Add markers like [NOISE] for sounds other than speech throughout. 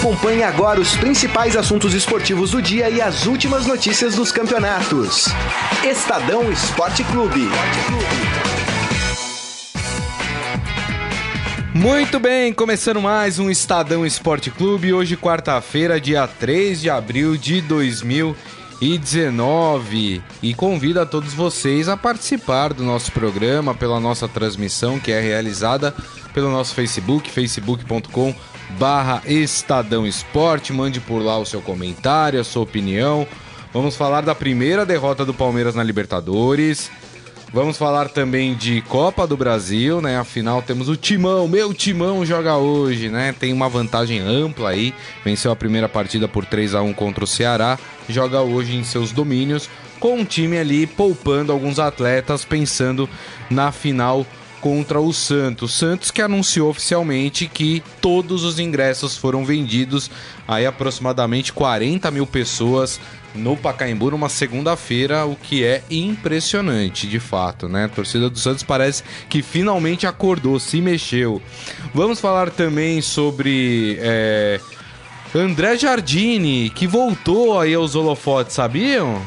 Acompanhe agora os principais assuntos esportivos do dia e as últimas notícias dos campeonatos. Estadão Esporte Clube. Muito bem, começando mais um Estadão Esporte Clube. Hoje, quarta-feira, dia 3 de abril de 2019. E convido a todos vocês a participar do nosso programa pela nossa transmissão que é realizada pelo nosso Facebook, facebook.com barra Estadão Esporte. Mande por lá o seu comentário, a sua opinião. Vamos falar da primeira derrota do Palmeiras na Libertadores. Vamos falar também de Copa do Brasil, né? Afinal, temos o Timão, meu Timão joga hoje, né? Tem uma vantagem ampla aí. Venceu a primeira partida por 3 a 1 contra o Ceará, joga hoje em seus domínios com um time ali poupando alguns atletas pensando na final contra o Santos. Santos que anunciou oficialmente que todos os ingressos foram vendidos, aí aproximadamente 40 mil pessoas no Pacaembu numa segunda-feira, o que é impressionante, de fato, né? A torcida do Santos parece que finalmente acordou, se mexeu. Vamos falar também sobre é, André Jardine, que voltou aí aos holofotes, sabiam?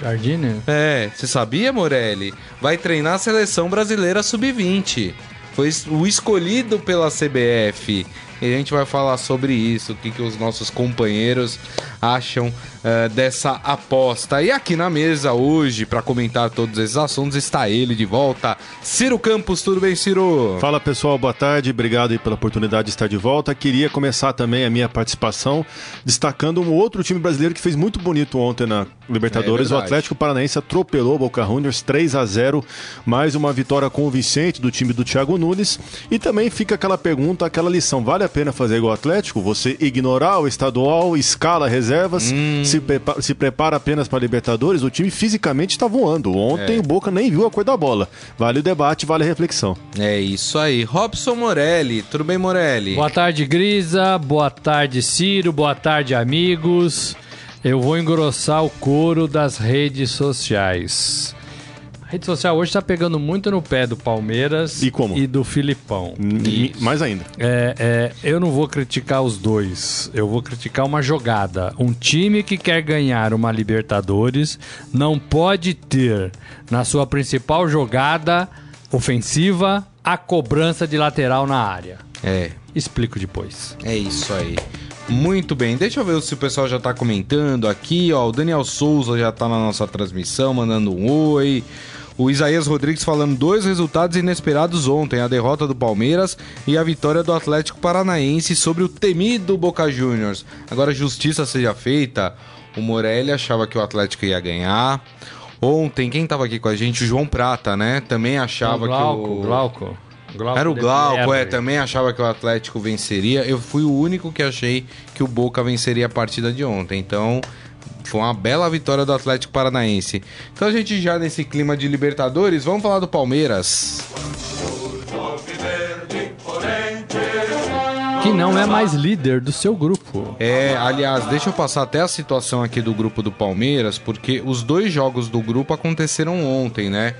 Jardine? É, você sabia, Morelli? Vai treinar a seleção brasileira sub-20. Foi o escolhido pela CBF. E a gente vai falar sobre isso, o que, que os nossos companheiros acham uh, dessa aposta. E aqui na mesa hoje, para comentar todos esses assuntos, está ele de volta, Ciro Campos. Tudo bem, Ciro? Fala pessoal, boa tarde, obrigado pela oportunidade de estar de volta. Queria começar também a minha participação destacando um outro time brasileiro que fez muito bonito ontem na Libertadores. É o Atlético Paranaense atropelou o Boca Juniors 3 a 0 mais uma vitória convincente do time do Thiago Nunes. E também fica aquela pergunta, aquela lição: vale a pena fazer igual o Atlético? Você ignorar o estadual, escala reservas, hum. se, prepara, se prepara apenas para Libertadores? O time fisicamente está voando. Ontem é. o Boca nem viu a cor da bola. Vale o debate, vale a reflexão. É isso aí. Robson Morelli, tudo bem, Morelli? Boa tarde, Grisa. Boa tarde, Ciro. Boa tarde, amigos. Eu vou engrossar o couro das redes sociais. A rede social hoje está pegando muito no pé do Palmeiras e, como? e do Filipão. E, mais ainda. É, é, eu não vou criticar os dois. Eu vou criticar uma jogada. Um time que quer ganhar uma Libertadores não pode ter na sua principal jogada ofensiva a cobrança de lateral na área. É. Explico depois. É isso aí. Muito bem, deixa eu ver se o pessoal já tá comentando aqui, ó. O Daniel Souza já tá na nossa transmissão, mandando um oi. O Isaías Rodrigues falando dois resultados inesperados ontem: a derrota do Palmeiras e a vitória do Atlético Paranaense sobre o temido Boca Juniors. Agora, justiça seja feita, o Morelli achava que o Atlético ia ganhar. Ontem, quem tava aqui com a gente? O João Prata, né? Também achava o Glauco, que o. Glauco. Glauco Era o Glauco, é, também achava que o Atlético venceria. Eu fui o único que achei que o Boca venceria a partida de ontem. Então, foi uma bela vitória do Atlético Paranaense. Então a gente já nesse clima de Libertadores, vamos falar do Palmeiras. Que não é mais líder do seu grupo. É, aliás, deixa eu passar até a situação aqui do grupo do Palmeiras, porque os dois jogos do grupo aconteceram ontem, né?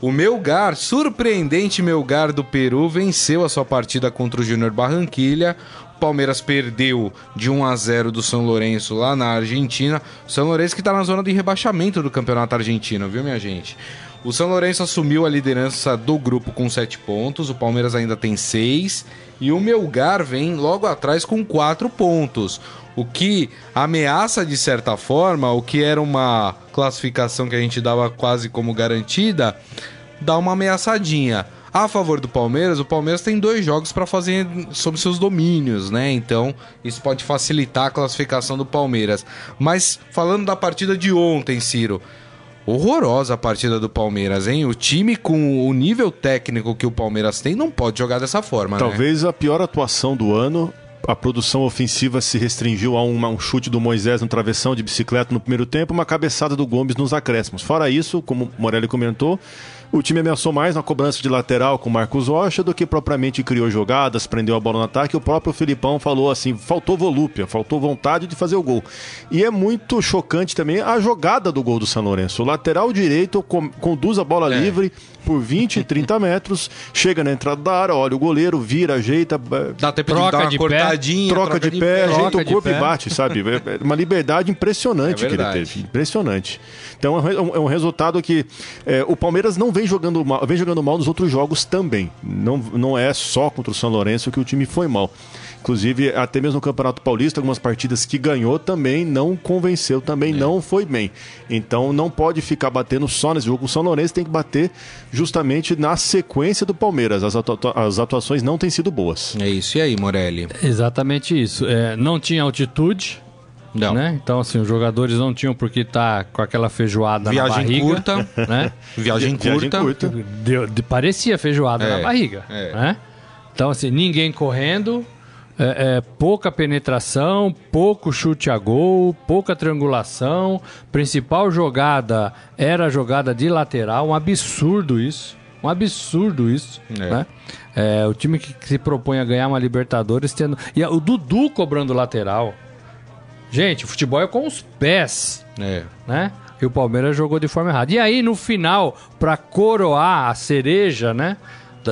O Melgar, surpreendente Melgar do Peru, venceu a sua partida contra o Júnior Barranquilha. Palmeiras perdeu de 1 a 0 do São Lourenço lá na Argentina. O São Lourenço que está na zona de rebaixamento do Campeonato Argentino, viu, minha gente? O São Lourenço assumiu a liderança do grupo com 7 pontos, o Palmeiras ainda tem 6 e o Melgar vem logo atrás com 4 pontos o que ameaça de certa forma, o que era uma classificação que a gente dava quase como garantida, dá uma ameaçadinha. A favor do Palmeiras, o Palmeiras tem dois jogos para fazer sobre seus domínios, né? Então, isso pode facilitar a classificação do Palmeiras. Mas falando da partida de ontem, Ciro, horrorosa a partida do Palmeiras, hein? O time com o nível técnico que o Palmeiras tem não pode jogar dessa forma, né? Talvez né? a pior atuação do ano a produção ofensiva se restringiu a um, a um, chute do Moisés no travessão de bicicleta no primeiro tempo, uma cabeçada do Gomes nos acréscimos. Fora isso, como Morelli comentou, O time ameaçou mais na cobrança de lateral com Marcos Rocha do que propriamente criou jogadas, prendeu a bola no ataque. O próprio Filipão falou assim: faltou volúpia, faltou vontade de fazer o gol. E é muito chocante também a jogada do gol do São Lourenço. O lateral direito conduz a bola é. livre por 20, 30 [LAUGHS] metros, chega na entrada da área, olha o goleiro, vira, ajeita. Dá tempo troca de dar uma de cortadinha, troca, troca de, de, pé, ajeita o corpo e bate, sabe? [LAUGHS] É, é uma liberdade impressionante é que ele teve. Impressionante. Então é um, é um resultado que é, o Palmeiras não vem jogando mal, vem jogando mal nos outros jogos também. Não, não é só contra o São Lourenço que o time foi mal. Inclusive, até mesmo no Campeonato Paulista, algumas partidas que ganhou também não convenceu, também é. não foi bem. Então não pode ficar batendo só nesse jogo. O São Lourenço tem que bater justamente na sequência do Palmeiras. As, atua as atuações não têm sido boas. É isso. E aí, Morelli? Exatamente isso. É, não tinha altitude. Não. Né? Então, assim, os jogadores não tinham por que estar tá com aquela feijoada Viagem na barriga. Curta, [LAUGHS] né? Viagem curta. Viagem curta. De, de, parecia feijoada é, na barriga. É. Né? Então, assim, ninguém correndo, é, é, pouca penetração, pouco chute a gol, pouca triangulação. Principal jogada era a jogada de lateral, um absurdo isso. Um absurdo isso. É. Né? É, o time que, que, se propõe a ganhar uma Libertadores tendo. E o Dudu cobrando lateral. Gente, o futebol é com os pés. É. Né? E o Palmeiras jogou de forma errada. E aí, no final, para coroar a cereja, né?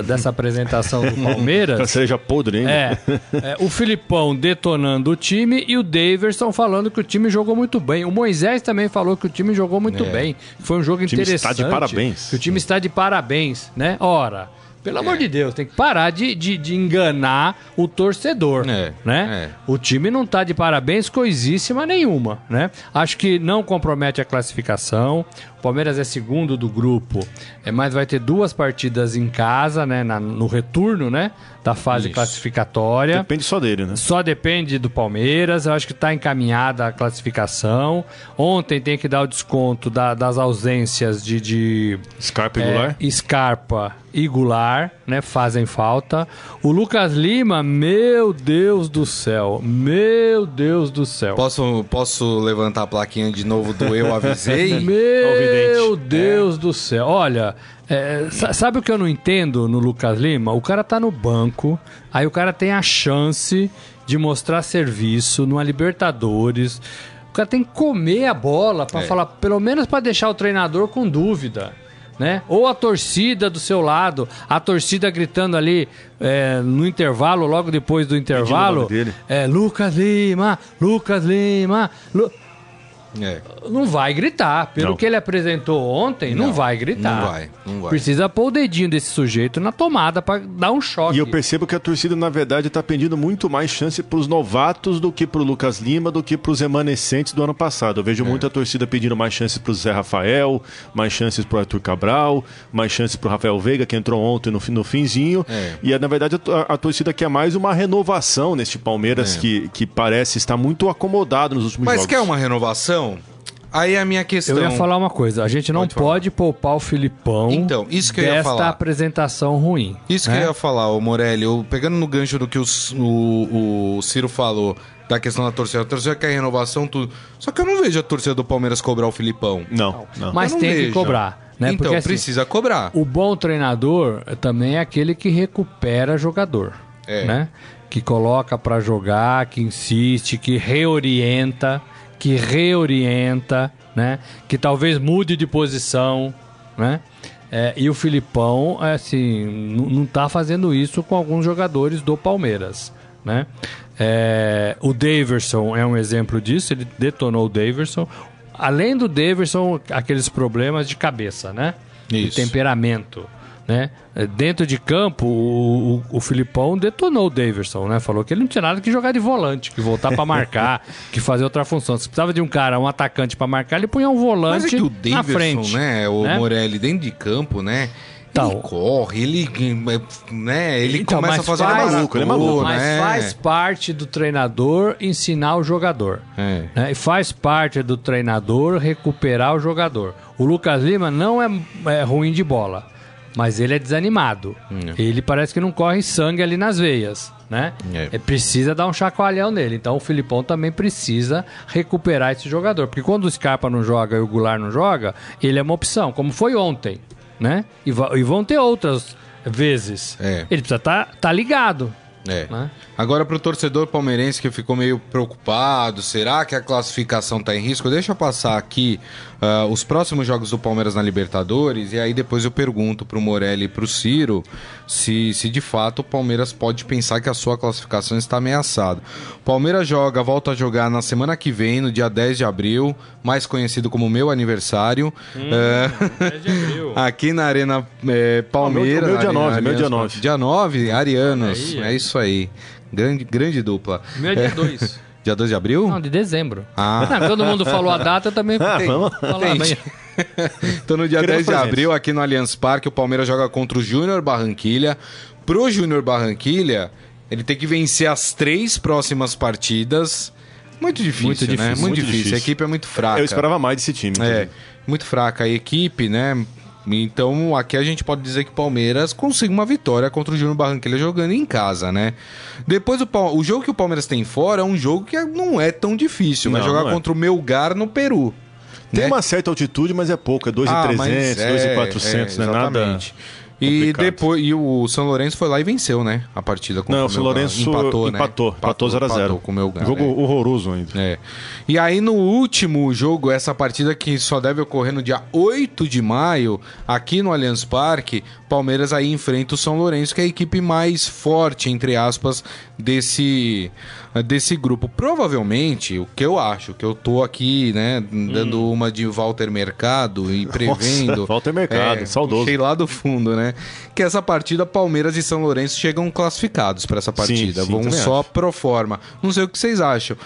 dessa apresentação do [LAUGHS] Palmeiras. seja podre ainda. É, é, o Filipão detonando o time e o Daverson falando que o time jogou muito bem. O Moisés também falou que o time jogou muito é. bem. Foi um jogo interessante. O time está de parabéns. Que o time está de parabéns, né? Ora. Pelo amor de Deus, tem que parar de, de, de enganar o torcedor, é, né? É. O time não tá de parabéns coisíssima nenhuma, né? Acho que não compromete a classificação. O Palmeiras é segundo do grupo, é, mas vai ter duas partidas em casa, né? Na, no retorno, né? Da fase Isso. classificatória. Depende só dele, né? Só depende do Palmeiras. Eu acho que está encaminhada a classificação. Ontem tem que dar o desconto da, das ausências de, de Scarpa e Goulart. É, Scarpa e Goulart, né? Fazem falta. O Lucas Lima, meu Deus do céu. Meu Deus do céu. Posso, posso levantar a plaquinha de novo do Eu Avisei? [LAUGHS] meu Deus é. do céu. Olha, é, sabe o que eu não entendo no Lucas Lima? O cara tá no banco, aí o cara tem a chance de mostrar serviço numa Libertadores. O cara tem que comer a bola para é. falar, pelo menos para deixar o treinador com dúvida. Né? Ou a torcida do seu lado, a torcida gritando ali é, no intervalo, logo depois do intervalo, é, Lucas Lima, Lucas Lima, Lu... É. Não vai gritar. Pelo não. que ele apresentou ontem, não, não, vai gritar. Não vai, não vai. Precisa pôr o dedinho desse sujeito na tomada para dar um choque. E eu percebo que a torcida, na verdade, está pedindo muito mais chance para os novatos do que para o Lucas Lima, do que para os remanescentes do ano passado. Eu vejo é. muita torcida pedindo mais chances para o Zé Rafael, mais chances para o Arthur Cabral, mais chances para o Rafael Veiga, que entrou ontem no, no finzinho. É. E, na verdade, a, a, torcida quer mais uma renovação neste Palmeiras, é. que, que parece estar muito acomodado nos últimos Mas jogos. Mas quer uma renovação? Aí a minha questão. Eu ia falar uma coisa. A gente não pode, pode poupar o Filipão. Então, isso que eu ia falar. apresentação ruim. Isso que eu né? ia falar, o Morelli. Eu, pegando no gancho do que o, o, o Ciro falou da questão da torcida. A torcida quer renovação, tudo. Só que eu não vejo a torcida do Palmeiras cobrar o Filipão. Não, não. Mas tem vejo. que cobrar. Né? Então, Porque, assim, precisa cobrar. O bom treinador também é aquele que recupera jogador. É. Né? Que coloca para jogar, que insiste, que reorienta que reorienta, né? Que talvez mude de posição, né? É, e o Filipão, é, assim, não está fazendo isso com alguns jogadores do Palmeiras, né? É, o Daverson é um exemplo disso, ele detonou o Daverson. Além do Daverson, aqueles problemas de cabeça, né? Isso. De temperamento. Né? É, dentro de campo, o, o, o, Filipão detonou o Daverson, né? Falou que ele não tinha nada que jogar de volante, que voltar para marcar, [LAUGHS] que fazer outra função. Se precisava de um cara, um atacante para marcar, ele punha um volante Mas é que o Daverson, na frente. né? O né? Morelli dentro de campo, né? Então, ele corre, ele, né, ele então, começa a fazer faz, maluco, ele é maluco, mas né? faz parte do treinador ensinar o jogador. É. Né? E faz parte do treinador recuperar o jogador. O Lucas Lima não é, é ruim de bola mas ele é desanimado. Hum. Ele parece que não corre sangue ali nas veias, né? É. Precisa dar um chacoalhão nele. Então o Filipão também precisa recuperar esse jogador. Porque quando o Scarpa não joga e o Goulart não joga, ele é uma opção, como foi ontem. né? E, e vão ter outras vezes. É. Ele precisa estar tá, tá ligado. É. Né? Agora, para o torcedor palmeirense que ficou meio preocupado, será que a classificação está em risco? Deixa eu passar aqui uh, os próximos jogos do Palmeiras na Libertadores e aí depois eu pergunto para o Morelli e para o Ciro se, se de fato o Palmeiras pode pensar que a sua classificação está ameaçada. Palmeiras joga, volta a jogar na semana que vem, no dia 10 de abril, mais conhecido como meu aniversário. Hum, uh, [LAUGHS] aqui na Arena é, Palmeiras. meu, meu dia 9, meu dia 9. Dia 9, Arianos. é isso aí. Grande, grande dupla. Meu é dia [LAUGHS] 2. Dia 2 de abril? Não, de dezembro. Ah. Não, todo mundo falou a data, eu também [LAUGHS] ah, vamos falar bem. então, no dia Queremos 10 de abril, aqui no Allianz Parque, o Palmeiras joga contra o Júnior Barranquilha. Pro Júnior Barranquilha, ele tem que vencer as três próximas partidas. Muito difícil, muito difícil né? Muito, muito difícil. difícil. A equipe é muito fraca. Eu esperava mais desse time. É, muito fraca. A equipe, né? Então aqui a gente pode dizer que o Palmeiras consegue uma vitória contra o Júnior Barranquilla jogando em casa, né? Depois o, o jogo que o Palmeiras tem fora é um jogo que não é tão difícil. Vai jogar é. contra o Melgar no Peru. Tem né? uma certa altitude, mas é pouco, é 2,300, ah, 2,400, é, não é nada. E depois e o São Lourenço foi lá e venceu, né? A partida com Não, o São Lourenço empatou, né? empatou, empatou 0 x 0. Com o meu Jogo é. horroroso ainda. É. E aí no último jogo, essa partida que só deve ocorrer no dia 8 de maio, aqui no Allianz Parque, Palmeiras aí enfrenta o São Lourenço, que é a equipe mais forte, entre aspas, desse, desse grupo. Provavelmente, o que eu acho, que eu tô aqui, né, dando hum. uma de Walter Mercado e [LAUGHS] prevendo. Nossa, Walter Mercado, é, saudoso. Cheguei lá do fundo, né? Que essa partida, Palmeiras e São Lourenço chegam classificados para essa partida. Sim, sim, Vão só acho. pro forma. Não sei o que vocês acham.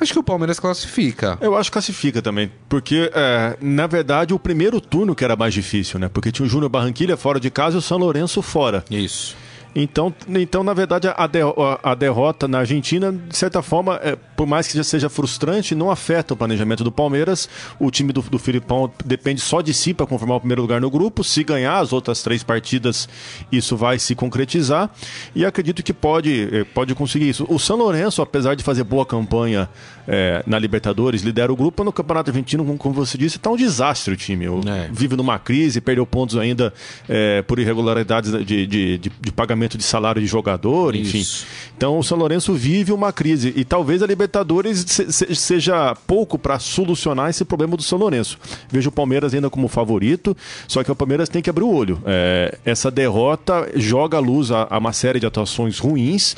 Acho que o Palmeiras classifica. Eu acho que classifica também. Porque, é, na verdade, o primeiro turno que era mais difícil, né? Porque tinha o Júnior Barranquilha fora de casa e o São Lourenço fora. Isso. Então, então na verdade, a, de, a, derrota na Argentina, de certa forma, é, por mais que já seja frustrante, não afeta o planejamento do Palmeiras. O time do, do Filipão depende só de si para confirmar o primeiro lugar no grupo. Se ganhar as outras três partidas, isso vai se concretizar. E acredito que pode, é, pode conseguir isso. O São Lourenço, apesar de fazer boa campanha é, na Libertadores, lidera o grupo. No Campeonato Argentino, como, você disse, está um desastre o time. É. Vive numa crise, perdeu pontos ainda é, por irregularidades de, de, de, de pagamento pagamento de salário de jogador, enfim. Isso. Então o São Lourenço vive uma crise e talvez a Libertadores se, seja pouco para solucionar esse problema do São Lourenço. Vejo o Palmeiras ainda como favorito, só que o Palmeiras tem que abrir o olho. É, essa derrota joga à luz a, a uma série de atuações ruins.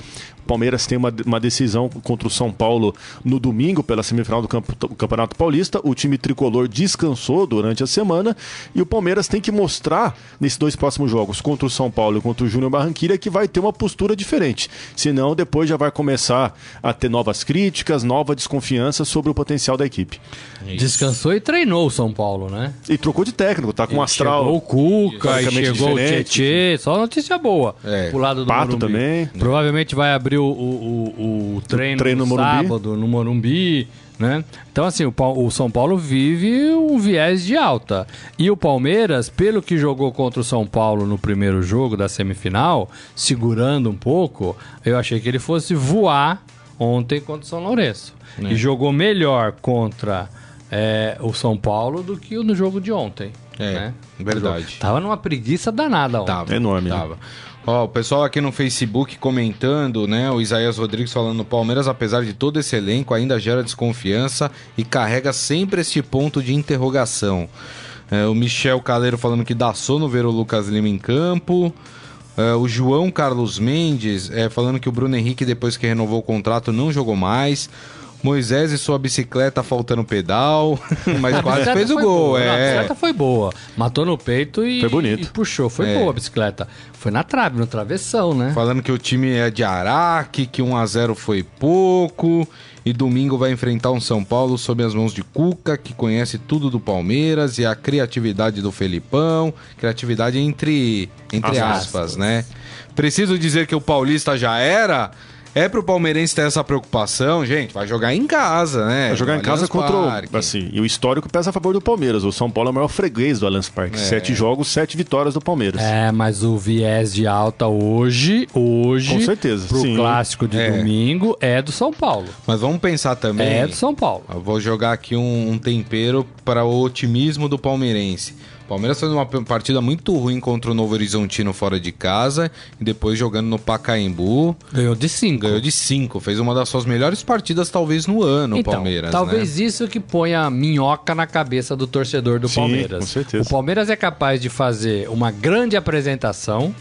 Palmeiras tem uma, uma decisão contra o São Paulo no domingo pela semifinal do, Campeonato Paulista. O time tricolor descansou durante a semana e o Palmeiras tem que mostrar nesses dois próximos jogos, contra o São Paulo e contra o Júnior Barranquilla, que vai ter uma postura diferente. Senão, depois já vai começar a ter novas críticas, nova desconfiança sobre o potencial da equipe. Isso. Descansou e treinou o São Paulo, né? E trocou de técnico, tá com um astral. Chegou o Cuca, chegou o Tietê, só notícia boa. É. Pro lado do Pato Morumbi. também. Provavelmente vai abrir o, o, o treino, treino no, no sábado no Morumbi. Né? Então, assim, o, o, São Paulo vive um viés de alta. E o Palmeiras, pelo que jogou contra o São Paulo no primeiro jogo da semifinal, segurando um pouco, eu achei que ele fosse voar ontem contra o São Lourenço. É. E jogou melhor contra é, o São Paulo do que no jogo de ontem. É, né? verdade. Tava numa preguiça danada ontem. Tava, enorme. Né? Tava. Né? Ó, o pessoal aqui no Facebook comentando, né? O Isaías Rodrigues falando: Palmeiras, apesar de todo esse elenco, ainda gera desconfiança e carrega sempre este ponto de interrogação. É, o Michel Caleiro falando que dá sono ver o Lucas Lima em campo. É, o João Carlos Mendes é, falando que o Bruno Henrique, depois que renovou o contrato, não jogou mais. Moisés e sua bicicleta faltando pedal, [LAUGHS] mas quase fez o gol. É. a bicicleta foi boa. Matou no peito e, foi bonito. e puxou. Foi é. boa a bicicleta. Foi na trave, no travessão, né? Falando que o time é de Araque, que 1x0 foi pouco. E domingo vai enfrentar um São Paulo sob as mãos de Cuca, que conhece tudo do Palmeiras e a criatividade do Felipão. Criatividade entre, entre aspas, aspas, né? Preciso dizer que o Paulista já era é pro palmeirense ter essa preocupação, gente, vai jogar em casa, né? Vai jogar em casa contra o. Assim, e o histórico pesa a favor do Palmeiras. O São Paulo é o maior freguês do Allianz Parque. É. Sete jogos, sete vitórias do Palmeiras. É, mas o viés de alta hoje, hoje. Com certeza. Pro sim. clássico de é. domingo é do São Paulo. Mas vamos pensar também. É do São Paulo. Eu vou jogar aqui um, um tempero para o otimismo do palmeirense. Palmeiras fez uma partida muito ruim contra o Novo Horizontino fora de casa e depois jogando no Pacaembu. Ganhou de 5. Ganhou de 5. Fez uma das suas melhores partidas, talvez, no ano, então, o Palmeiras. Talvez né? isso que põe a minhoca na cabeça do torcedor do Sim, Palmeiras. com certeza. O Palmeiras é capaz de fazer uma grande apresentação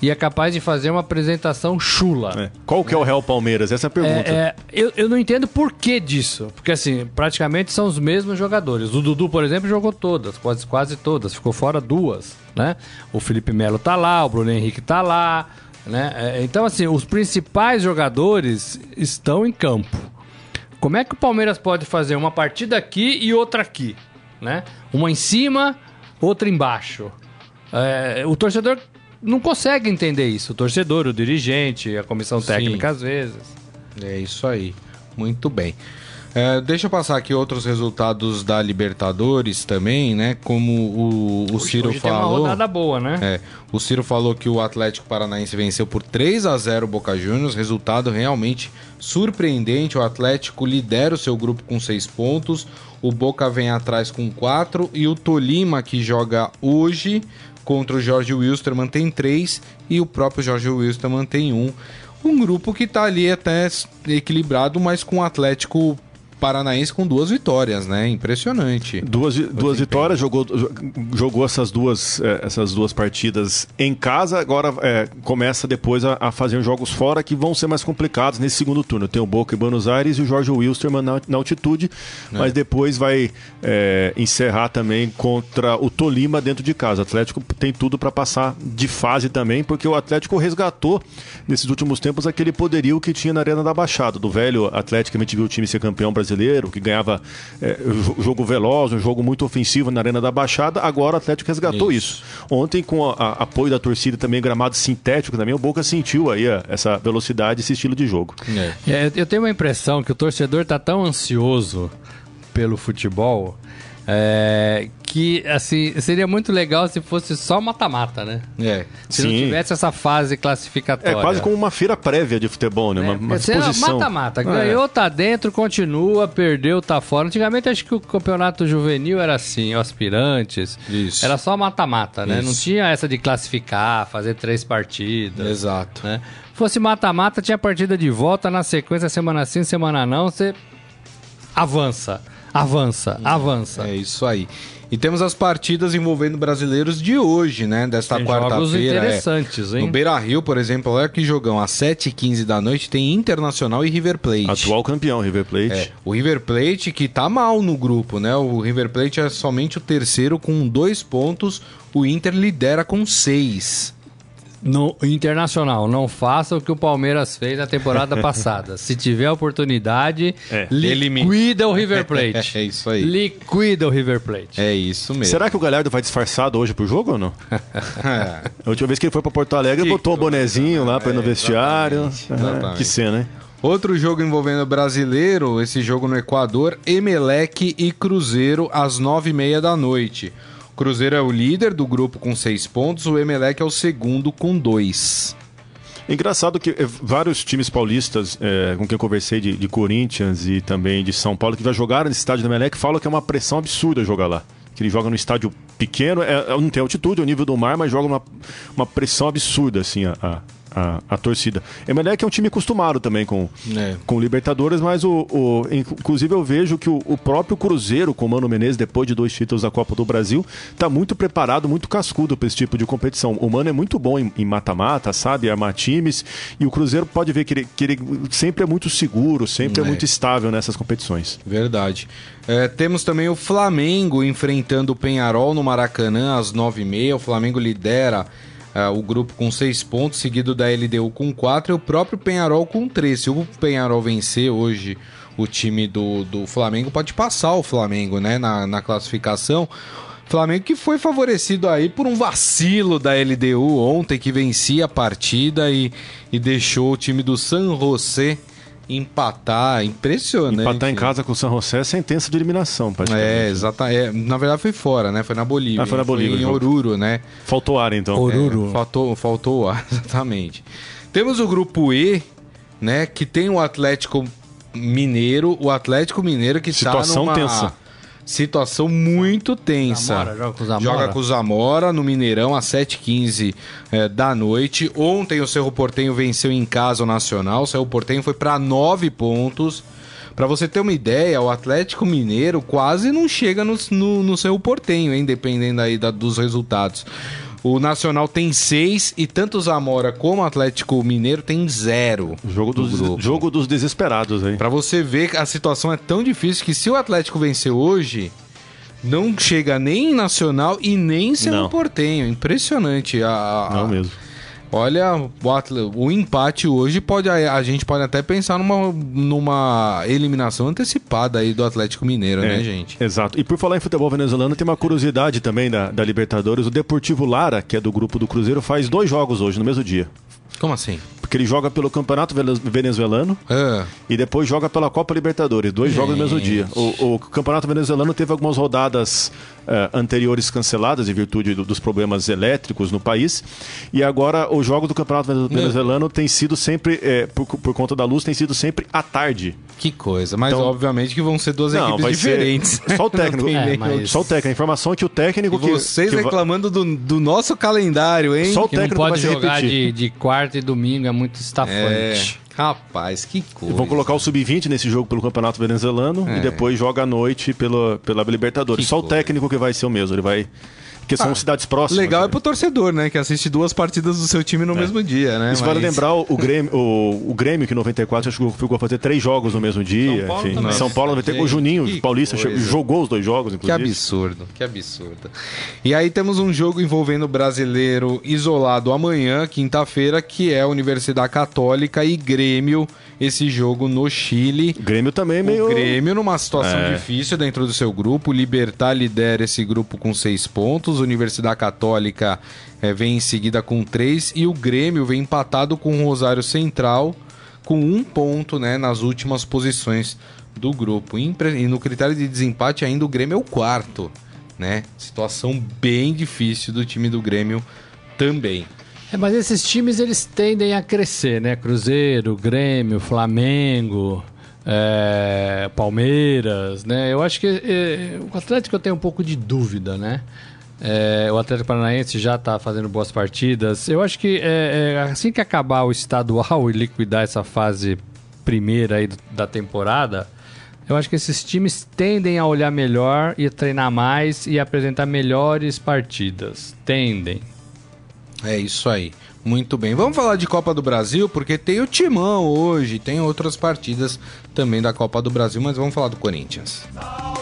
e é capaz de fazer uma apresentação chula. É. Qual que é o Real Palmeiras? Essa é a pergunta. É, é, eu, eu não entendo por que disso. Porque, assim, praticamente são os mesmos jogadores. O Dudu, por exemplo, jogou todas, quase, quase todas. Ficou fora duas, né? O Felipe Melo tá lá, o Bruno Henrique tá lá, né? É, então, assim, os principais jogadores estão em campo. Como é que o Palmeiras pode fazer uma partida aqui e outra aqui, né? Uma em cima, outra embaixo. É, o torcedor não consegue entender isso. O torcedor, o dirigente, a comissão técnica, Sim. às vezes. É isso aí. Muito bem. É, deixa eu passar aqui outros resultados da Libertadores também, né? Como o, o Ciro Hoje tem uma falou. rodada boa, né? É, o Ciro falou que o Atlético Paranaense venceu por 3 a 0 o Boca Juniors, resultado realmente surpreendente. O Atlético lidera o seu grupo com 6 pontos, o Boca vem atrás com 4 e o Tolima, que joga hoje contra o Jorge Wilstermann, tem 3 e o próprio Jorge Wilstermann tem 1. Um grupo que tá ali até equilibrado, mas com o Atlético Paranaense com duas vitórias, né? Impressionante. Duas, duas vitórias, jogou, jogou essas duas, eh, essas duas partidas em casa, agora eh, começa depois a, a fazer jogos fora que vão ser mais complicados nesse segundo turno. Tem o Boca em Buenos Aires e o Jorge Wilstermann na, na altitude, mas depois vai eh, encerrar também contra o Tolima dentro de casa. O Atlético tem tudo para passar de fase também, porque o Atlético resgatou nesses últimos tempos aquele poderio que tinha na Arena da Baixada, do velho Atlético que a gente viu o time ser campeão brasileiro brasileiro, que ganhava é, jogo veloz, um jogo muito ofensivo na Arena da Baixada. Agora o Atlético resgatou isso. isso. Ontem, com a, a, apoio da torcida também, gramado sintético também, o Boca sentiu aí a, essa velocidade, esse estilo de jogo. É. eu tenho uma impressão que o torcedor está tão ansioso pelo futebol. É, que assim seria muito legal se fosse só mata-mata, né? É. Se Sim. não tivesse essa fase classificatória. É quase como uma feira prévia de futebol, né? É, uma, uma disposição. Mata-mata. Ganhou, é. tá dentro, continua, perdeu, tá fora. Antigamente acho que o campeonato juvenil era assim, aspirantes. Isso. Era só mata-mata, né? Isso. Não tinha essa de classificar, fazer três partidas. Exato. Né? Fosse mata-mata, tinha partida de volta na sequência, semana sim, semana não, você avança. Avança, avança. É isso aí. E temos as partidas envolvendo brasileiros de hoje, né? Desta quarta-feira. interessantes, é. hein? No Beira Rio, por exemplo, olha que jogão. Às 7h15 da noite tem Internacional e River Plate. Atual campeão, River Plate. É, o River Plate que tá mal no grupo, né? O River Plate é somente o terceiro com dois pontos. O Inter lidera com seis. No Internacional, não faça o que o Palmeiras fez na temporada [LAUGHS] passada. Se tiver oportunidade, É. liquida o River [LAUGHS] Plate. É isso aí. Liquida o River Plate. É isso mesmo. Será que o Galhardo vai disfarçado hoje pro jogo ou não? [LAUGHS] A última vez que ele foi pra Porto Alegre, Que botou o coisa, bonezinho lá pra ir no É, vestiário. exatamente, É, exatamente. que cena, hein? Outro jogo envolvendo brasileiro, esse jogo no Equador, Emelec e Cruzeiro às nove e meia da noite. Cruzeiro é o líder do grupo com seis pontos, o Emelec é o segundo com dois. Engraçado que eh, vários times paulistas eh, com quem eu conversei de, de Corinthians e também de São Paulo que já jogaram nesse estádio do Emelec falam que é uma pressão absurda jogar lá. Que ele joga num estádio pequeno, é, é- não tem altitude, é o nível do mar, mas joga uma, uma pressão absurda, assim, a, a, a torcida. Emelec é um time acostumado também com, É. com Libertadores, mas o, o- inclusive eu vejo que o, o próprio Cruzeiro, com o Mano Menezes, depois de dois títulos da Copa do Brasil, está muito preparado, muito cascudo para esse tipo de competição. O Mano é muito bom em em mata-mata, sabe, armar times, e o Cruzeiro pode ver que ele, que ele sempre é muito seguro, sempre é, É. muito estável nessas competições. Verdade. É, temos também o Flamengo enfrentando o Penharol no Maracanã às 9h30. O Flamengo lidera é, o grupo com 6 pontos, seguido da LDU com 4 e o próprio Penharol com 3. Se o Penharol vencer hoje o time do, do Flamengo, pode passar o Flamengo né, na, na classificação. Flamengo que foi favorecido aí por um vacilo da LDU ontem, que vencia a partida e, e deixou o time do San José empatar. Impressionante. Empatar em casa com o San José é sentença de eliminação, praticamente. É, exatamente. na verdade foi fora, né? Foi na Bolívia. Ah, foi na Bolívia em o jogo. Oruro, né? Faltou ar, então. Oruro. É, faltou, faltou o ar, [LAUGHS] exatamente. Temos o grupo E, né? Que tem o Atlético Mineiro, o Atlético Mineiro que está Situação numa tensa. Situação muito tensa. Zamora, joga com o Zamora. Joga com o Zamora no Mineirão às 7h15 eh, da noite. Ontem o Cerro Portenho venceu em casa o Nacional. O Cerro Portenho foi para 9 pontos. Pra você ter uma ideia, o Atlético Mineiro quase não chega no, no, no Cerro Portenho, hein? Dependendo aí da- dos resultados. O Nacional tem 6 e tanto o Zamora como o Atlético Mineiro tem zero. Jogo do dos, grupo. jogo dos desesperados aí. Pra você ver que a situação é tão difícil que se o Atlético vencer hoje, não chega nem em Nacional e nem em Cerro. Portenho. Impressionante. A, a- Não mesmo. Olha, o, empate hoje pode. A, gente pode até pensar numa, numa eliminação antecipada aí do Atlético Mineiro, né, É, gente? Exato. E por falar em futebol venezuelano, tem uma curiosidade também da, da Libertadores. O Deportivo Lara, que é do grupo do Cruzeiro, faz dois jogos hoje, no mesmo dia. Como assim? Porque ele joga pelo Campeonato Venezuelano Ah, e depois joga pela Copa Libertadores. Dois jogos no mesmo dia. O, o Campeonato Venezuelano teve algumas rodadas anteriores canceladas em virtude do- dos problemas elétricos no país. E agora os jogos do Campeonato Vene- Venezuelano têm sido sempre, eh, por, por conta da luz, têm sido sempre à tarde. que coisa. Mas Então- obviamente que vão ser duas Não, equipes diferentes. [LAUGHS] Só o [LAUGHS] técnico. Não É, mas-. Só o técnico. A informação é que o técnico E que. vocês que va- reclamando do, do nosso calendário, hein? Só o Que não técnico vai pode jogar de, de quarta e domingo, é muito É, estafante. Rapaz, que coisa. Vão colocar o Sub-20 nesse jogo pelo Campeonato Venezuelano É. e depois joga à noite pela, pela Libertadores. Que Só o coisa. técnico que vai ser o mesmo. Ele vai. Porque são Ah, cidades próximas. Legal é né? pro torcedor, né? Que assiste duas partidas do seu time no mesmo dia, né? Isso Mas- vale lembrar o, Grêmio, o, o Grêmio, que em 94 acho que ficou a fazer três jogos no mesmo dia. Paulo enfim. também. São Paulo, Gente, o Juninho que Paulista coisa. jogou os dois jogos, Que inclusive. absurdo, que absurdo. E aí temos um jogo envolvendo o brasileiro isolado amanhã, quinta-feira, que é a Universidade Católica e Grêmio, esse jogo no Chile. O Grêmio também é meio. O Grêmio numa situação É. difícil dentro do seu grupo. O Libertar lidera esse grupo com seis pontos. Universidade Católica eh, vem em seguida com três. E o Grêmio vem empatado com o Rosário Central com um ponto né, nas últimas posições do grupo. E no critério de desempate ainda o Grêmio é o quarto. Né? Situação bem difícil do time do Grêmio também. É, mas esses times eles tendem a crescer, né? Cruzeiro, Grêmio, Flamengo, é, Palmeiras, né? Eu acho que é, o Atlético eu tenho um pouco de dúvida, né? É, o Atlético Paranaense já está fazendo boas partidas. Eu acho que é, é, assim que acabar o estadual e liquidar essa fase primeira aí do- da temporada, eu acho que esses times tendem a olhar melhor e a treinar mais e apresentar melhores partidas. Tendem. É isso aí. Muito bem. Vamos falar de Copa do Brasil, porque tem o Timão hoje, tem outras partidas também da Copa do Brasil, mas vamos falar do Corinthians. A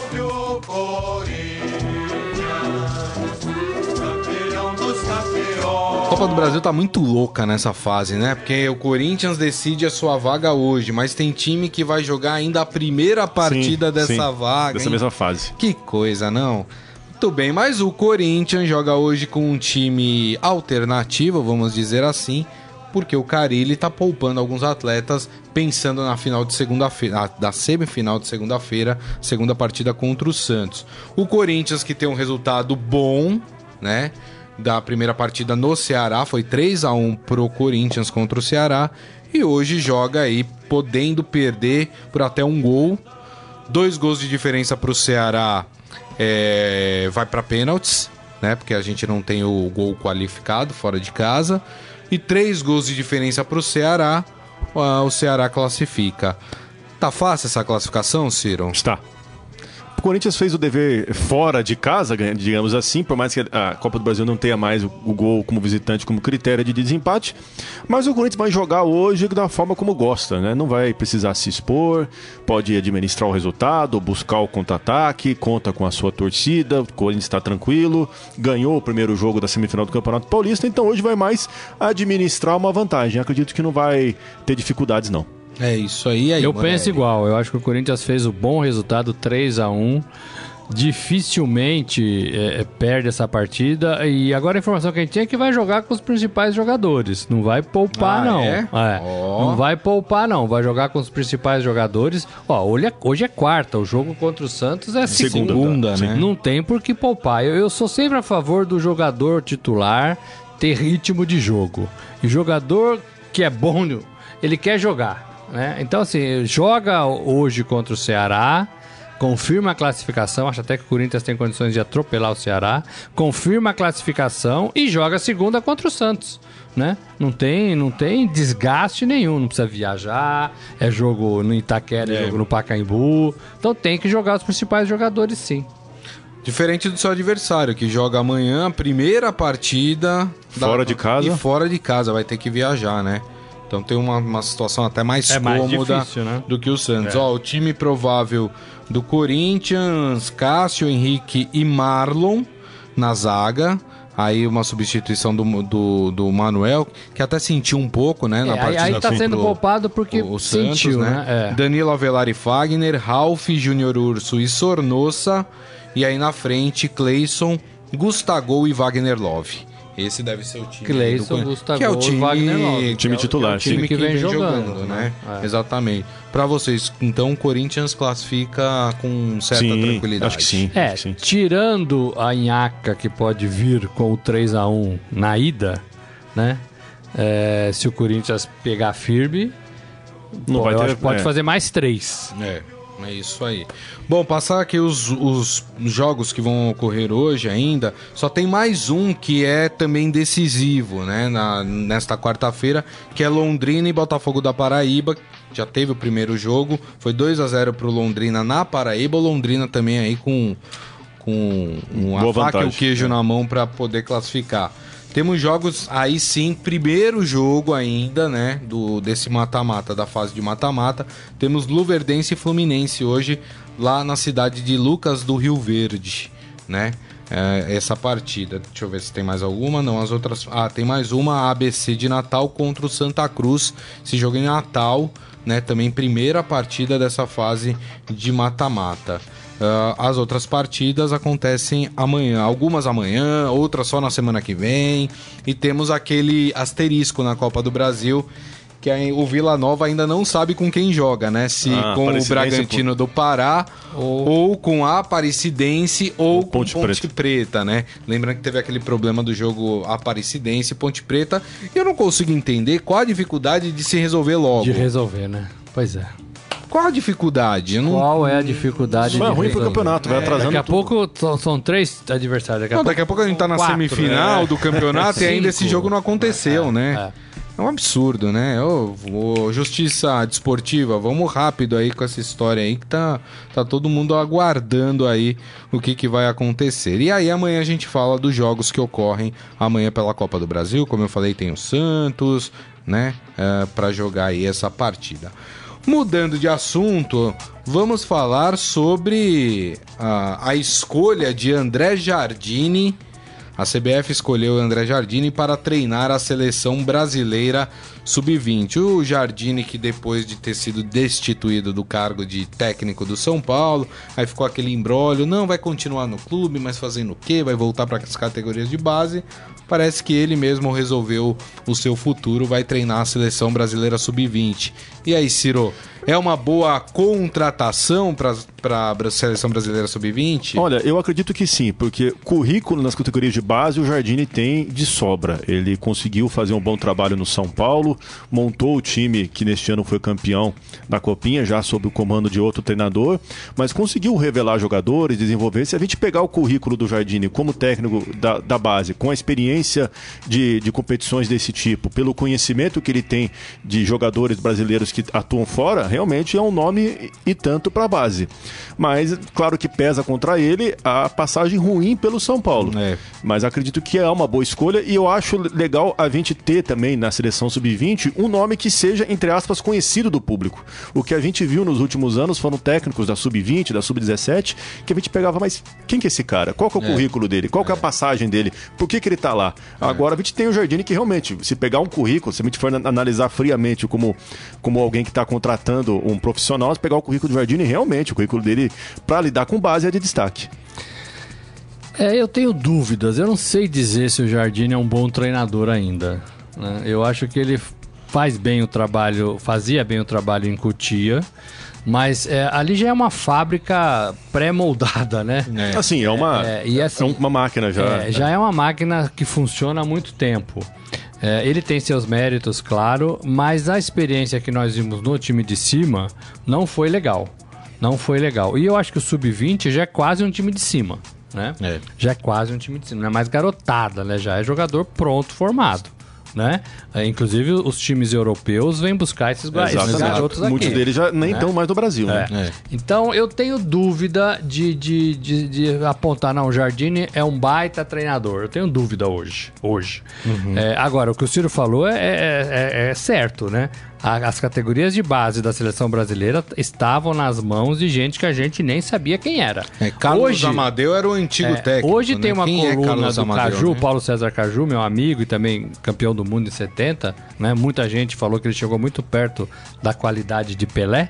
Copa do Brasil tá muito louca nessa fase, né? Porque o Corinthians decide a sua vaga hoje, mas tem time que vai jogar ainda a primeira partida Sim, dessa sim, vaga. Dessa hein? mesma fase. Que coisa, não? Muito bem, mas o Corinthians joga hoje com um time alternativo, vamos dizer assim, porque o Carilli tá poupando alguns atletas pensando na final de segunda-feira, da semifinal de segunda-feira, segunda partida contra o Santos. O Corinthians que tem um resultado bom, né? Da primeira partida no Ceará, foi 3 a 1 pro Corinthians contra o Ceará, e hoje joga aí podendo perder por até um gol Dois gols de diferença para o Ceará é, vai para pênaltis, né? Porque a gente não tem o gol qualificado fora de casa. E três gols de diferença para o Ceará, o Ceará classifica. Tá fácil essa classificação, Ciro? Está. O Corinthians fez o dever fora de casa, digamos assim, por mais que a Copa do Brasil não tenha mais o gol como visitante como critério de desempate. Mas o Corinthians vai jogar hoje da forma como gosta, né? Não vai precisar se expor, pode administrar o resultado, buscar o contra-ataque, conta com a sua torcida, o Corinthians está tranquilo, ganhou o primeiro jogo da semifinal do Campeonato Paulista, então hoje vai mais administrar uma vantagem. Acredito que não vai ter dificuldades, não. É isso aí. aí Eu penso igual. Eu acho que o Corinthians fez o bom resultado 3 a 1 Dificilmente é, é, perde essa partida. E agora a informação que a gente tinha é que vai jogar com os principais jogadores. Não vai poupar, Ah, não. é? Ó. Não vai poupar, não. Vai jogar com os principais jogadores. Ó, hoje é, hoje é quarta. O jogo contra o Santos é segunda. Segunda, né? Não tem por que poupar. Eu, eu sou sempre a favor do jogador titular ter ritmo de jogo. E jogador que é bom, ele quer jogar. Né? Então, assim, joga hoje contra o Ceará, confirma a classificação. Acho até que o Corinthians tem condições de atropelar o Ceará. Confirma a classificação e joga a segunda contra o Santos. Né? Não tem, não tem desgaste nenhum, não precisa viajar, é jogo no Itaquera, é, é jogo no Pacaembu. Então tem que jogar os principais jogadores sim. Diferente do seu adversário, que joga amanhã a primeira partida. Fora da... de casa? E fora de casa, vai ter que viajar, né? Então tem uma, uma situação até mais é cômoda mais difícil, né? do que o Santos. É. Ó, o time provável do Corinthians, Cássio, Henrique e Marlon na zaga. Aí uma substituição do, do, do Manuel, que até sentiu um pouco, né? Na é, partida aí tá sendo poupado porque o, o Santos, sentiu, né? né? É. Danilo Avelar e Fagner, Ralf, Júnior Urso e Sornossa. E aí na frente, Cleison, Gustavo e Wagner Love. Esse deve ser o time Cleison, do... Gustavo que é o time, Wagner Love, time é titular, é o time, que, que vem, vem jogando, jogando, né? É. Exatamente. Para vocês, então, o Corinthians classifica com certa sim, tranquilidade. Acho que sim. É, sim. tirando a Inhaca que pode vir com o 3 a 1 na ida, né? É, se o Corinthians pegar firme, não pô, vai ter, pode é. fazer mais três. É. É isso aí. Bom, passar aqui os, os jogos que vão ocorrer hoje ainda. Só tem mais um que é também decisivo, né? Na, nesta quarta-feira, que é Londrina e Botafogo da Paraíba. Já teve o primeiro jogo, foi 2 a 0 pro Londrina na Paraíba. Londrina também aí com, com uma Boa faca vantagem, e o queijo é. na mão para poder classificar. Temos jogos aí sim, primeiro jogo ainda, né, do desse mata-mata, da fase de mata-mata. Temos Luverdense e Fluminense hoje lá na cidade de Lucas do Rio Verde, né? É, essa partida. Deixa eu ver se tem mais alguma. Não, as outras. Ah, tem mais uma ABC de Natal contra o Santa Cruz. Esse jogo em Natal, né? Também primeira partida dessa fase de mata-mata. Uh, as outras partidas acontecem amanhã, algumas amanhã, outras só na semana que vem. E temos aquele asterisco na Copa do Brasil que o Vila Nova ainda não sabe com quem joga, né? Se ah, com o Bragantino do Pará ou... ou, com a Aparecidense ou, com Ponte, Ponte Preta. Preta. né? Lembrando que teve aquele problema do jogo Aparecidense e Ponte Preta. E eu não consigo entender qual a dificuldade de se resolver logo. De resolver, né? Pois é. Qual a dificuldade? Não... Qual é a dificuldade? Vai ruim pro campeonato, vai é, atrasando. Daqui a pouco são, são, três adversários. Daqui a, não, pouco, daqui a pouco a gente tá na quatro, semifinal né? do campeonato [LAUGHS] e ainda esse jogo não aconteceu, é, né? É. É um absurdo, né? Ô, ô, justiça desportiva, vamos rápido aí com essa história aí que tá, tá todo mundo aguardando aí o que, que vai acontecer. E aí amanhã a gente fala dos jogos que ocorrem amanhã pela Copa do Brasil. Como eu falei, tem o Santos, né? É, para jogar aí essa partida. Mudando de assunto, vamos falar sobre a, a escolha de André Jardine. A CBF escolheu André Jardine para treinar a seleção brasileira sub-20. O Jardine, que depois de ter sido destituído do cargo de técnico do São Paulo, aí ficou aquele embrólio, não vai continuar no clube, mas fazendo o quê? Vai voltar para as categorias de base. Parece que ele mesmo resolveu o seu futuro, vai treinar a seleção brasileira sub-20. E aí, Ciro, é uma boa contratação para a seleção brasileira sub-20? Olha, eu acredito que sim, porque currículo nas categorias de base o Jardine tem de sobra. Ele conseguiu fazer um bom trabalho no São Paulo, montou o time que neste ano foi campeão da Copinha, já sob o comando de outro treinador, mas conseguiu revelar jogadores, desenvolver. Se a gente pegar o currículo do Jardine como técnico da, da base, com a experiência de, de competições desse tipo, pelo conhecimento que ele tem de jogadores brasileiros que atuam fora, realmente é um nome e tanto para a base. Mas, claro que pesa contra ele a passagem ruim pelo São Paulo. É. Mas acredito que é uma boa escolha e eu acho legal a gente ter também na seleção sub-20 um nome que seja, entre aspas, conhecido do público. O que a gente viu nos últimos anos foram técnicos da sub-20, da sub-17, que a gente pegava, mas quem que é esse cara? Qual que é o é. currículo dele? Qual que é a é. passagem dele? Por que, que ele tá lá? É. Agora a gente tem o Jardine que realmente, se pegar um currículo, se a gente for analisar friamente como, como alguém que está contratando um profissional, se pegar o currículo do Jardine, realmente o currículo dele para lidar com base é de destaque. É, eu tenho dúvidas. Eu não sei dizer se o Jardine é um bom treinador ainda. Né? Eu acho que ele faz bem o trabalho, fazia bem o trabalho em Cutia. Mas é, ali já é uma fábrica pré-moldada, né? É. Assim, é uma, é, é, assim, é uma máquina já. É, já é uma máquina que funciona há muito tempo. É, ele tem seus méritos, claro, mas a experiência que nós vimos no time de cima não foi legal. Não foi legal. E eu acho que o sub-20 já é quase um time de cima, né? É. Já é quase um time de cima. Não é mais garotada, né? Já é jogador pronto, formado. Né? É, inclusive, os times europeus vêm buscar esses, garotos aqui. Muitos deles já nem estão mais no Brasil, né? É. É. Então eu tenho dúvida de, de, de, de apontar, não, o Jardine é um baita treinador. Eu tenho dúvida hoje. hoje. É, agora, o que o Ciro falou é, é- é- é certo, né? A- As categorias de base da seleção brasileira estavam nas mãos de gente que a gente nem sabia quem era. É, Carlos hoje, Amadeu era o antigo é, técnico. hoje né? tem uma Quem é coluna Carlos do Amadeu, Caju, né? Paulo César Caju, meu amigo e também campeão do mundo em 70, né? Muita gente falou que ele chegou muito perto da qualidade de Pelé.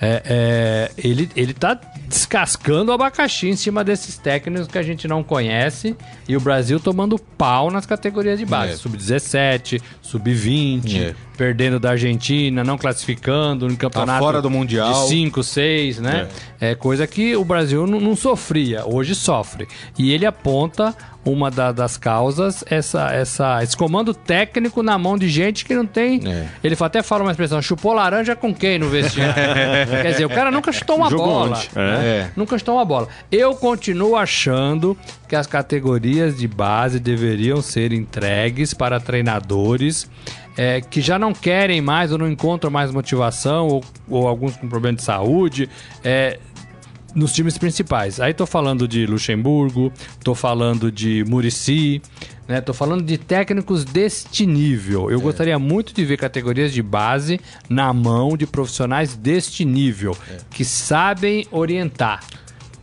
É, é, ele, ele tá descascando o abacaxi em cima desses técnicos que a gente não conhece e o Brasil tomando pau nas categorias de base. É. Sub-17, sub-20, É. perdendo da Argentina, não classificando no campeonato fora do Mundial. de 5, 6, né? É. coisa que o Brasil não, não sofria, hoje sofre. E ele aponta uma da- das causas, essa, essa, esse comando técnico na mão de gente que não tem. É. Ele até fala uma expressão: chupou laranja com quem no vestiário? [LAUGHS] Quer dizer, o cara nunca chutou uma Jogou bola. né? É. Nunca chutou uma bola. Eu continuo achando que as categorias de base deveriam ser entregues para treinadores é, que já não querem mais ou não encontram mais motivação, ou, ou alguns com problema de saúde. é, nos times principais. Aí tô falando de Luxemburgo, tô falando de Murici, né? Tô falando de técnicos deste nível. Eu gostaria muito de ver categorias de base na mão de profissionais deste nível, que sabem orientar.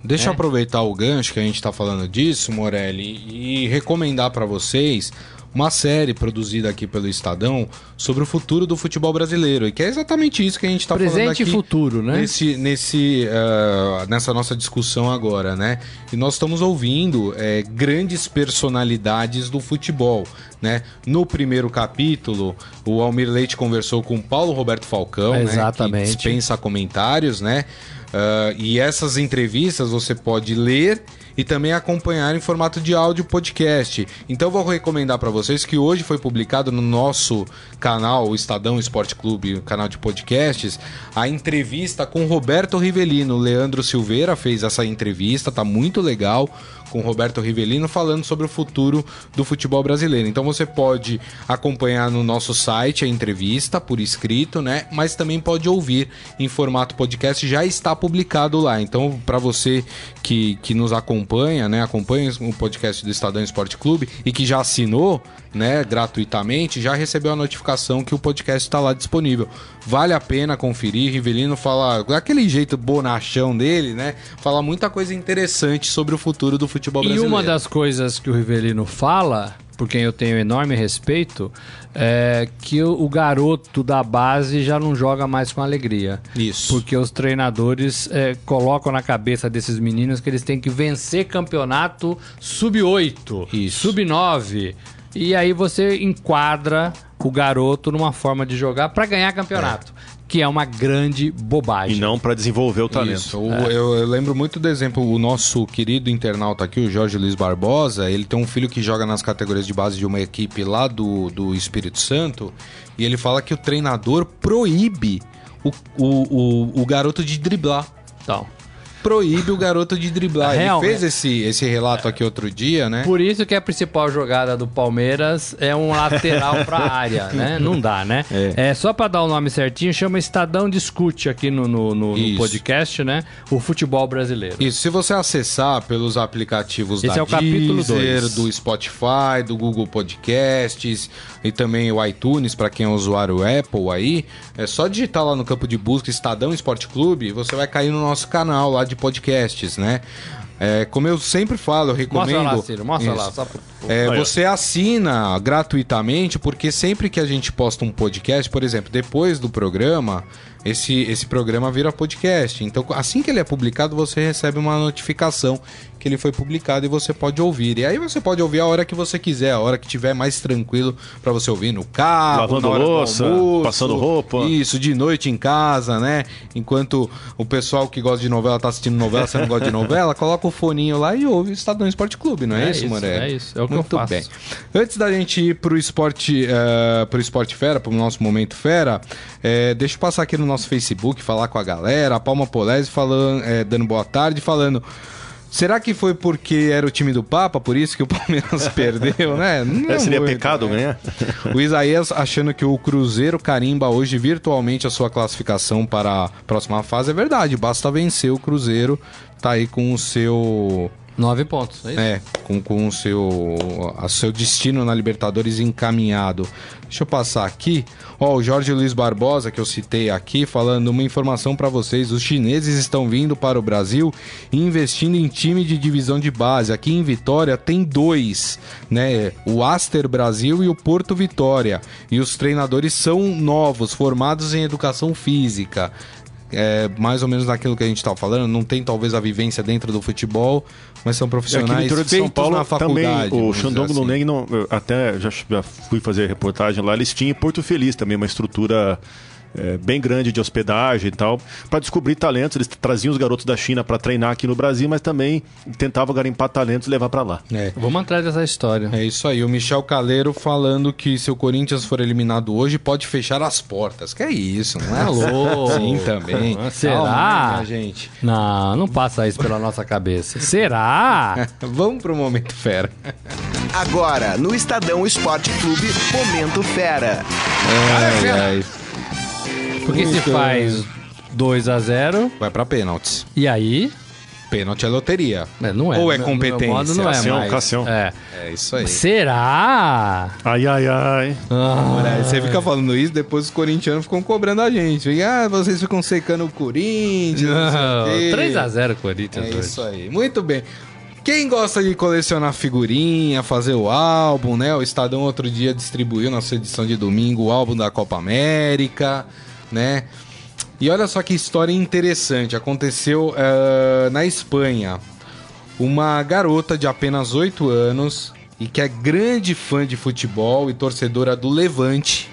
Deixa É. eu aproveitar o gancho que a gente tá falando disso, Morelli, e recomendar para vocês uma série produzida aqui pelo Estadão sobre o futuro do futebol brasileiro. E que é exatamente isso que a gente tá falando Presente aqui. e futuro, né? Nesse, nesse, ah, nessa nossa discussão agora, né? E nós estamos ouvindo eh, grandes personalidades do futebol, né? No primeiro capítulo, o Almir Leite conversou com o Paulo Roberto Falcão, né? Exatamente. Que dispensa comentários, né? Ah, e essas entrevistas você pode ler e também acompanhar em formato de áudio podcast. Então vou recomendar para vocês que hoje foi publicado no nosso canal, o Estadão Esporte Clube, canal de podcasts, a entrevista com Roberto Rivelino. Leandro Silveira fez essa entrevista, tá muito legal com Roberto Rivelino falando sobre o futuro do futebol brasileiro. Então você pode acompanhar no nosso site a entrevista por escrito, né? Mas também pode ouvir em formato podcast, já está publicado lá. Então, para você que, que nos acompanha, né? Acompanha o podcast do Estadão Esporte Clube e que já assinou, né, gratuitamente, já recebeu a notificação que o podcast está lá disponível. Vale a pena conferir. Rivelino fala daquele jeito bonachão dele, né? Fala muita coisa interessante sobre o futuro do futebol E brasileiro. uma das coisas que o Rivelino fala, por quem eu tenho enorme respeito, é que o, o garoto da base já não joga mais com alegria. Isso. Porque os treinadores é, colocam na cabeça desses meninos que eles têm que vencer campeonato sub-8, Isso. sub-9. E aí você enquadra o garoto numa forma de jogar para ganhar campeonato. Que é uma grande bobagem. E não para desenvolver o talento. Isso. O- eu, eu lembro muito do exemplo, o nosso querido internauta aqui, o Jorge Luiz Barbosa, ele tem um filho que joga nas categorias de base de uma equipe lá do, do Espírito Santo, e ele fala que o treinador proíbe o, o, o, o garoto de driblar. Então, Proíbe o garoto de driblar. Real, ele fez né? esse, esse relato aqui outro dia, né? Por isso que a principal jogada do Palmeiras é um lateral pra [LAUGHS] área, né? Não dá, né? É, só pra dar o nome certinho, chama Estadão Discute aqui no, no, no- no podcast, né? O futebol brasileiro. Isso, se você acessar pelos aplicativos Esse da é o capítulo Deezer, dois. do Spotify, do Google Podcasts e também o iTunes, para quem é usuário Apple aí, é só digitar lá no campo de busca Estadão Esporte Clube, e você vai cair no nosso canal lá de podcasts, né? É, como eu sempre falo, eu recomendo. Mostra lá, Ciro, mostra Isso. lá. Só. É, você assina gratuitamente, porque sempre que a gente posta um podcast, por exemplo, depois do programa, esse, esse programa vira podcast. Então, assim que ele é publicado, você recebe uma notificação que ele foi publicado e você pode ouvir. E aí você pode ouvir a hora que você quiser, a hora que tiver mais tranquilo para você ouvir no carro, Lavando na hora do louça, almoço, passando roupa. Isso, de noite em casa, né? Enquanto o pessoal que gosta de novela tá assistindo novela, você não gosta de novela, coloca o foninho lá e ouve o Estadão Esporte Clube, não é, É isso, isso, Morelli? é isso, é o que Muito eu faço. bem. Antes da gente ir pro esporte, eh, pro esporte fera, pro nosso momento fera, eh, deixa eu passar aqui no nosso Facebook, falar com a galera. A Palma Polese falando, é, dando boa tarde, falando. Será que foi porque era o time do Papa, por isso que o [LAUGHS] Palmeiras perdeu, né? [LAUGHS] Não É, seria muito, pecado né? ganhar? O Isaías achando que o Cruzeiro carimba hoje virtualmente a sua classificação para a próxima fase. É verdade, basta vencer o Cruzeiro, tá aí com o seu. Nove pontos, é isso? É, com, com o seu, a seu destino na Libertadores encaminhado. Deixa eu passar aqui. Ó, o Jorge Luiz Barbosa, que eu citei aqui, falando uma informação para vocês. Os chineses estão vindo para o Brasil investindo em time de divisão de base. Aqui em Vitória tem dois, né? O Aster Brasil e o Porto Vitória. E os treinadores são novos, formados em educação física é, mais ou menos naquilo que a gente estava falando, não tem talvez a vivência dentro do futebol, mas são É, profissionais interior de São Paulo na faculdade. também, o Xandong assim. Luneng, não, até já, já fui fazer reportagem lá, eles tinham em Porto Feliz também uma estrutura é, bem grande de hospedagem e tal, para descobrir talentos. Eles traziam os garotos da China para treinar aqui no Brasil, mas também tentavam garimpar talentos e levar para lá. É. Vamos atrás dessa história. É isso aí, o Michel Caleiro falando que se o Corinthians for eliminado hoje, pode fechar as portas. Que é isso, não é? Alô? [LAUGHS] Sim, também. Será? Calma, né, gente? Não, não passa isso pela nossa cabeça. Será? [LAUGHS] Vamos pro momento fera. Agora, no Estadão Esporte Clube, Momento Fera. Ai, ai. Porque se faz 2 a 0 Vai pra pênaltis. e aí... Pênalti é loteria. né, Não é. Ou é No meu competência? modo não é Cassião, mais. Cassião. É. É isso aí. Será? Ai, ai, ai. Ah, Olha, você fica falando isso, depois os corintianos ficam cobrando a gente. Fica, Ah, vocês ficam secando o Corinthians. não sei o quê." 3x0 Corinthians É hoje. isso aí. Muito bem. Quem gosta de colecionar figurinha, fazer o álbum, né? O Estadão outro dia distribuiu na sua edição de domingo o álbum da Copa América, né? E olha só que história interessante. Aconteceu eh, na Espanha. Uma garota de apenas 8 anos e que é grande fã de futebol e torcedora do Levante.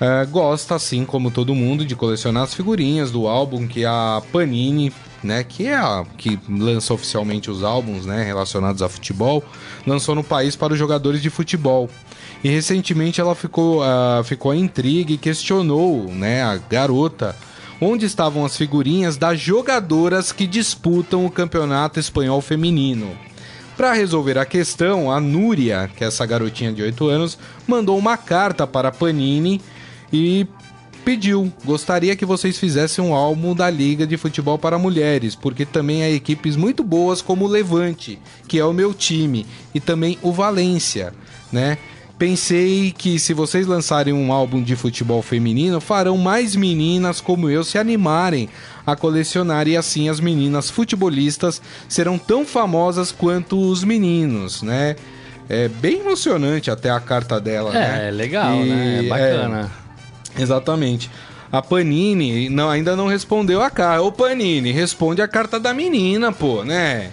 eh, gosta, assim como todo mundo, de colecionar as figurinhas do álbum que a Panini, né, que é a que lança oficialmente os álbuns, né, relacionados a futebol, lançou no país para os jogadores de futebol. E recentemente ela ficou, ah, ficou a intriga e questionou, né, a garota, onde estavam as figurinhas das jogadoras que disputam o campeonato espanhol feminino. Para resolver a questão, a Núria, que é essa garotinha de 8 anos, mandou uma carta para Panini e pediu: gostaria que vocês fizessem um álbum da Liga de Futebol para Mulheres, porque também há equipes muito boas como o Levante, que é o meu time, e também o Valência, né? Pensei que se vocês lançarem um álbum de futebol feminino, farão mais meninas como eu se animarem a colecionar e assim as meninas futebolistas serão tão famosas quanto os meninos, né? É bem emocionante até a carta dela, né? É, legal, E, né? É bacana. é, exatamente. A Panini não, ainda não respondeu a carta. Ô Panini, responde a carta da menina, pô, né?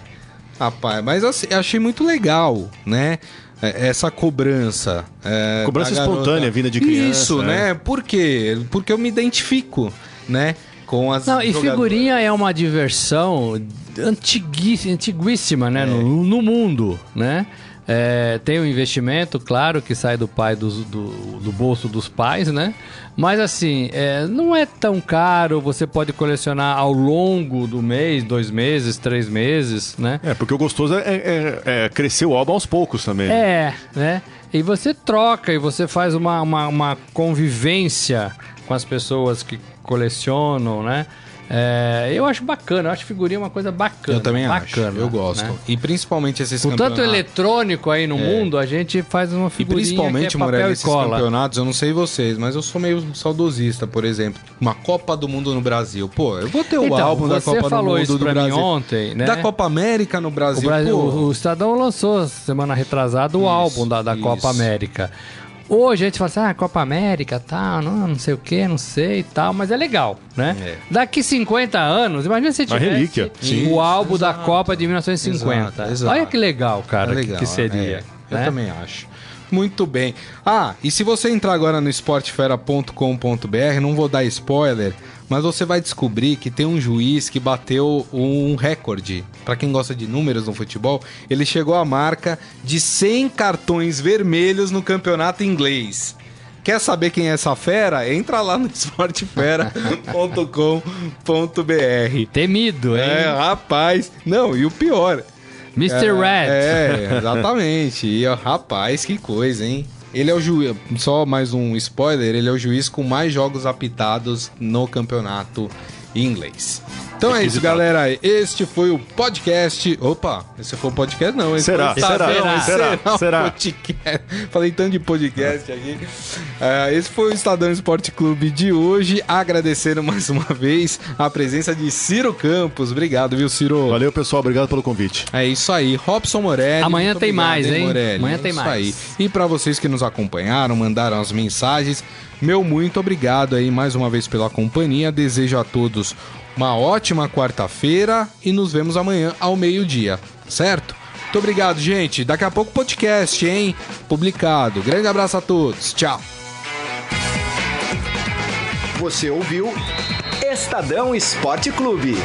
Rapaz, mas assim, achei muito legal, né? É, Essa cobrança. é, Cobrança espontânea, vinda de criança, Isso, né? né? Por quê? Porque eu me identifico, né? Com as Não, e figurinha é uma diversão antiguíssima, né? No, no mundo, né? É, tem o investimento, claro, que sai do pai dos- do, do bolso dos pais, né? Mas assim, é, não é tão caro, você pode colecionar ao longo do mês, dois meses, três meses, né? É, porque o gostoso é, é- é crescer o álbum aos poucos também. né? É, né? E você troca e você faz uma, uma, uma convivência com as pessoas que colecionam, né? É, eu acho bacana, eu acho figurinha uma coisa bacana. Eu também bacana, acho. Eu gosto. né? E principalmente esses Com tanto eletrônico aí no mundo, a gente faz uma E figurinha principalmente, que é papel Morelli, e esses cola. campeonatos, eu não sei vocês, mas eu sou meio saudosista, por exemplo. Uma Copa do Mundo no Brasil. Pô, eu vou ter o Então, álbum da Copa do Mundo isso do pra mim Brasil. ontem, né? Da Copa América no O, Brasil. Brasil, pô. o, o Estadão lançou semana retrasada o álbum da, da isso. Copa América. Hoje a gente fala assim, ah, Copa América, tal, não, não sei o que, não sei e tal, mas é legal, né? É. Daqui 50 anos, imagina se Uma tivesse relíquia, sim. o álbum da Copa de 1950. Exato, exato. Olha que legal, cara, É que- legal, que seria. é. Eu né? também acho. Muito bem. Ah, e se você entrar agora no esportefera.com.br, não vou dar spoiler, mas você vai descobrir que tem um juiz que bateu um recorde. Pra quem gosta de números no futebol, ele chegou à marca de 100 cartões vermelhos no campeonato inglês. Quer saber quem é essa fera? Entra lá no [LAUGHS] esportefera.com.br. Temido, hein? É, rapaz. Não, e o pior. Mr. É, Red. É, exatamente. E, ó, rapaz, que coisa, hein? Ele é o juiz, só mais um spoiler, ele é o juiz com mais jogos apitados no campeonato inglês. Então é isso, galera. Este foi o podcast. Opa, esse foi o podcast, não. Esse Será? foi o Será? Estadão, Será? o Será? podcast. Falei tanto de podcast aqui. É, esse foi o Estadão Esporte Clube de hoje. Agradecendo mais uma vez a presença de Ciro Campos. Obrigado, viu, Ciro? Valeu, pessoal. Obrigado pelo convite. É isso aí, Robson Morelli. Amanhã tem obrigado, mais, hein? Morelli? Amanhã É tem isso mais. Aí. E para vocês que nos acompanharam, mandaram as mensagens, meu muito obrigado aí mais uma vez pela companhia. Desejo a todos uma ótima quarta-feira e nos vemos amanhã ao meio-dia, certo? Muito obrigado, gente. Daqui a pouco podcast, hein? Publicado. Grande abraço a todos. Tchau. Você ouviu Estadão Esporte Clube.